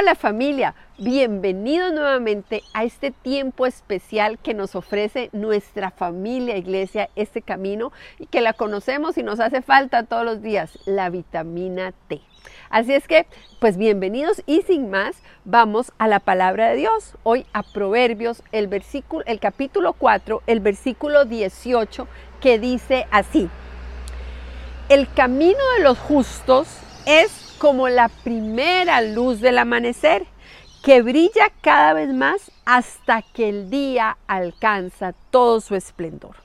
Hola familia, bienvenidos nuevamente a este tiempo especial que nos ofrece nuestra familia iglesia, este camino y que la conocemos y nos hace falta todos los días, la vitamina T. Así es que, pues bienvenidos y sin más, vamos a la palabra de Dios. Hoy a Proverbios, el versículo, el capítulo 4, el versículo 18, que dice así: El camino de los justos es como la primera luz del amanecer, que brilla cada vez más hasta que el día alcanza todo su esplendor.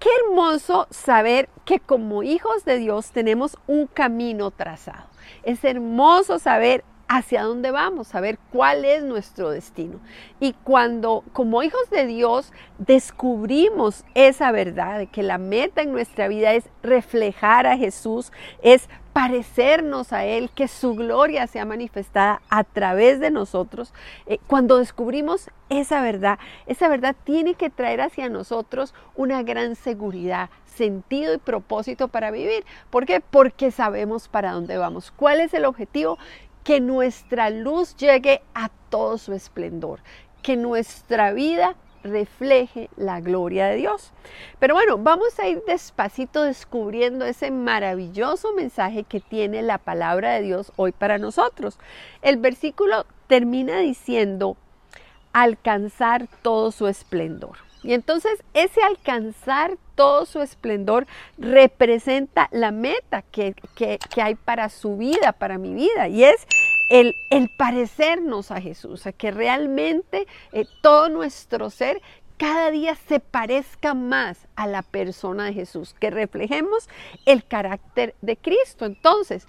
Qué hermoso saber que como hijos de Dios tenemos un camino trazado. Es hermoso saber hacia dónde vamos, saber cuál es nuestro destino. Y cuando como hijos de Dios descubrimos esa verdad de que la meta en nuestra vida es reflejar a Jesús, es parecernos a Él, que su gloria sea manifestada a través de nosotros, eh, cuando descubrimos esa verdad, esa verdad tiene que traer hacia nosotros una gran seguridad, sentido y propósito para vivir. ¿Por qué? Porque sabemos para dónde vamos. ¿Cuál es el objetivo? Que nuestra luz llegue a todo su esplendor, que nuestra vida refleje la gloria de Dios. Pero bueno, vamos a ir despacito descubriendo ese maravilloso mensaje que tiene la palabra de Dios hoy para nosotros. El versículo termina diciendo, alcanzar todo su esplendor. Y entonces ese alcanzar todo su esplendor representa la meta que, hay para su vida, para mi vida, y es el, parecernos a Jesús, a que realmente eh, todo nuestro ser cada día se parezca más a la persona de Jesús, que reflejemos el carácter de Cristo. Entonces,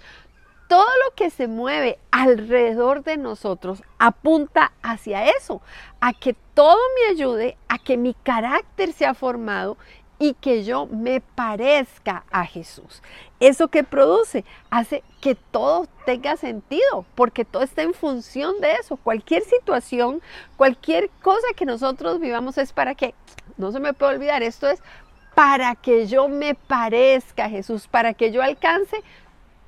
todo lo que se mueve alrededor de nosotros apunta hacia eso, a que todo me ayude, a que mi carácter sea formado y que yo me parezca a Jesús. Eso que produce hace que todo tenga sentido, porque todo está en función de eso. Cualquier situación, cualquier cosa que nosotros vivamos es para que, no se me puede olvidar, esto es para que yo me parezca a Jesús, para que yo alcance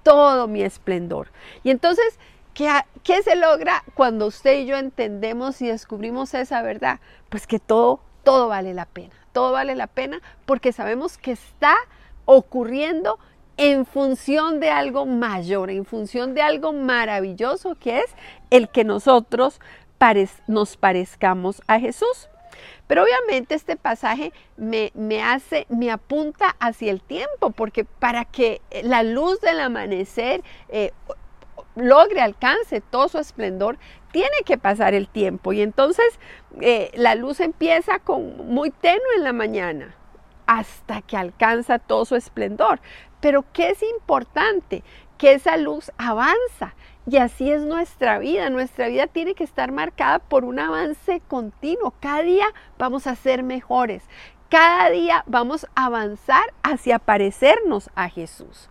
todo mi esplendor. Y entonces, ¿qué, ¿qué, se logra cuando usted y yo entendemos y descubrimos esa verdad? Pues que todo, todo vale la pena. Todo vale la pena porque sabemos que está ocurriendo en función de algo mayor, en función de algo maravilloso que es el que nosotros nos parezcamos a Jesús. Pero obviamente este pasaje me, hace, me apunta hacia el tiempo, porque para que la luz del amanecer eh, logre, alcance todo su esplendor, tiene que pasar el tiempo. Y entonces eh, la luz empieza con muy tenue en la mañana hasta que alcanza todo su esplendor. Pero ¿qué es importante? Que esa luz avanza, y así es nuestra vida. Nuestra vida tiene que estar marcada por un avance continuo. Cada día vamos a ser mejores. Cada día vamos a avanzar hacia parecernos a Jesús.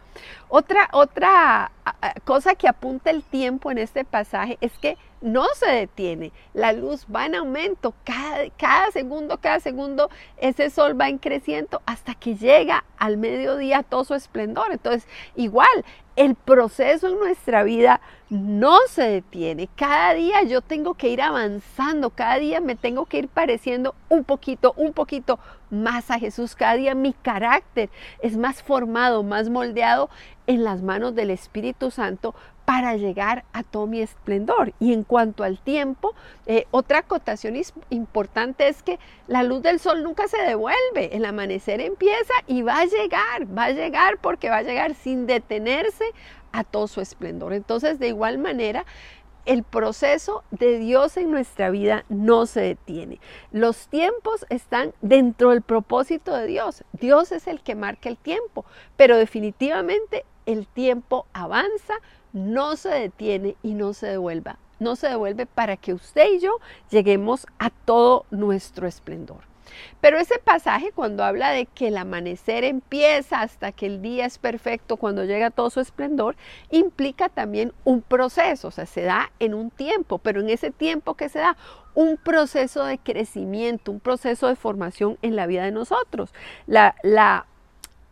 Otra, otra cosa que apunta el tiempo en este pasaje es que no se detiene. La luz va en aumento. Cada, cada segundo, cada segundo, ese sol va en creciendo hasta que llega al mediodía todo su esplendor. Entonces, igual, el proceso en nuestra vida no se detiene. Cada día yo tengo que ir avanzando, cada día me tengo que ir pareciendo un poquito, un poquito más a Jesús. Cada día mi carácter es más formado, más moldeado en las manos del Espíritu Santo para llegar a todo mi esplendor. Y en cuanto al tiempo, eh, otra acotación importante es que la luz del sol nunca se devuelve. El amanecer empieza y va a llegar, va a llegar porque va a llegar sin detenerse a todo su esplendor. Entonces, de igual manera, el proceso de Dios en nuestra vida no se detiene. Los tiempos están dentro del propósito de Dios. Dios es el que marca el tiempo, pero definitivamente el tiempo avanza, no se detiene y no se devuelva. No se devuelve para que usted y yo lleguemos a todo nuestro esplendor. Pero ese pasaje cuando habla de que el amanecer empieza hasta que el día es perfecto, cuando llega todo su esplendor, implica también un proceso, o sea, se da en un tiempo, pero en ese tiempo que se da, un proceso de crecimiento, un proceso de formación en la vida de nosotros. La, la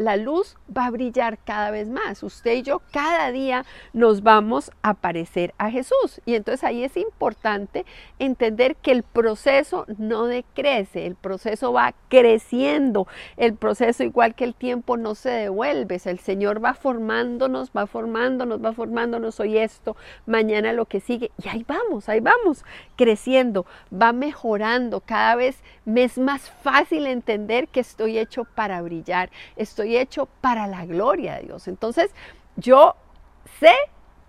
la luz va a brillar cada vez más. Usted y yo cada día nos vamos a parecer a Jesús. Y entonces ahí es importante entender que el proceso no decrece, el proceso va creciendo. El proceso igual que el tiempo no se devuelve. el Señor va formándonos, va formándonos, va formándonos hoy esto, mañana lo que sigue. Y ahí vamos, ahí vamos, creciendo, va mejorando. Cada vez me es más fácil entender que estoy hecho para brillar. Estoy hecho para la gloria de Dios. Entonces, yo sé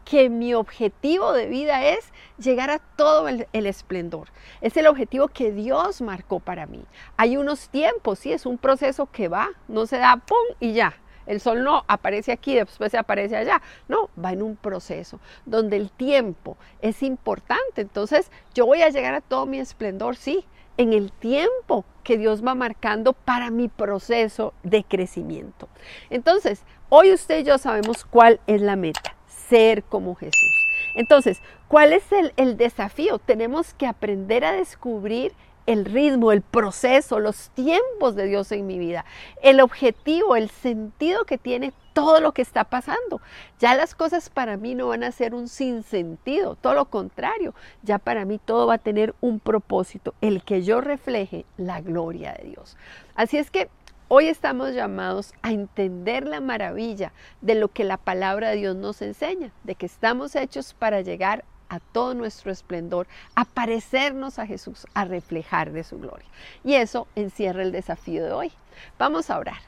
que mi objetivo de vida es llegar a todo el, esplendor. Es el objetivo que Dios marcó para mí. Hay unos tiempos, sí, es un proceso que va, no se da pum y ya. El sol no aparece aquí, después se aparece allá. No, va en un proceso donde el tiempo es importante. Entonces, yo voy a llegar a todo mi esplendor, sí, en el tiempo que Dios va marcando para mi proceso de crecimiento. Entonces, hoy usted y yo sabemos cuál es la meta, ser como Jesús. Entonces, ¿cuál es el, el desafío? Tenemos que aprender a descubrir el ritmo, el proceso, los tiempos de Dios en mi vida, el objetivo, el sentido que tiene todo lo que está pasando. Ya las cosas para mí no van a ser un sinsentido, todo lo contrario, ya para mí todo va a tener un propósito, el que yo refleje la gloria de Dios. Así es que Hoy estamos llamados a entender la maravilla de lo que la palabra de Dios nos enseña, de que estamos hechos para llegar a todo nuestro esplendor, a parecernos a Jesús, a reflejar de su gloria. Y eso encierra el desafío de hoy. Vamos a orar.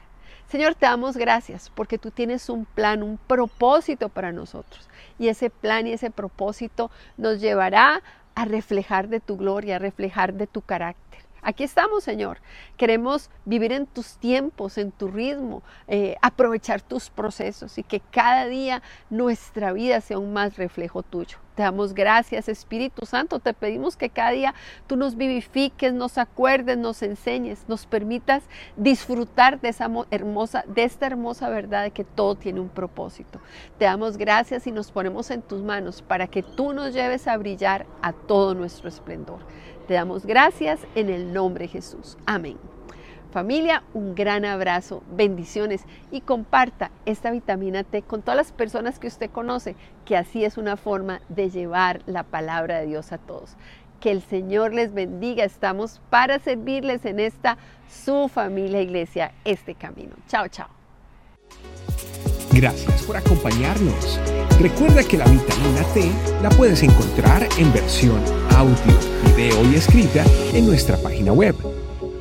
Señor, te damos gracias porque tú tienes un plan, un propósito para nosotros. Y ese plan y ese propósito nos llevará a reflejar de tu gloria, a reflejar de tu carácter. Aquí estamos, Señor. Queremos vivir en tus tiempos, en tu ritmo, eh, aprovechar tus procesos y que cada día nuestra vida sea un más reflejo tuyo. Te damos gracias, Espíritu Santo. Te pedimos que cada día tú nos vivifiques, nos acuerdes, nos enseñes, nos permitas disfrutar de, esa hermosa, de esta hermosa verdad de que todo tiene un propósito. Te damos gracias y nos ponemos en tus manos para que tú nos lleves a brillar a todo nuestro esplendor. Te damos gracias en el nombre de Jesús. Amén. Familia, un gran abrazo, bendiciones y comparta esta vitamina T con todas las personas que usted conoce, que así es una forma de llevar la palabra de Dios a todos. Que el Señor les bendiga, estamos para servirles en esta su familia iglesia, este camino. Chao, chao. Gracias por acompañarnos. Recuerda que la vitamina T la puedes encontrar en versión audio, video y escrita en nuestra página web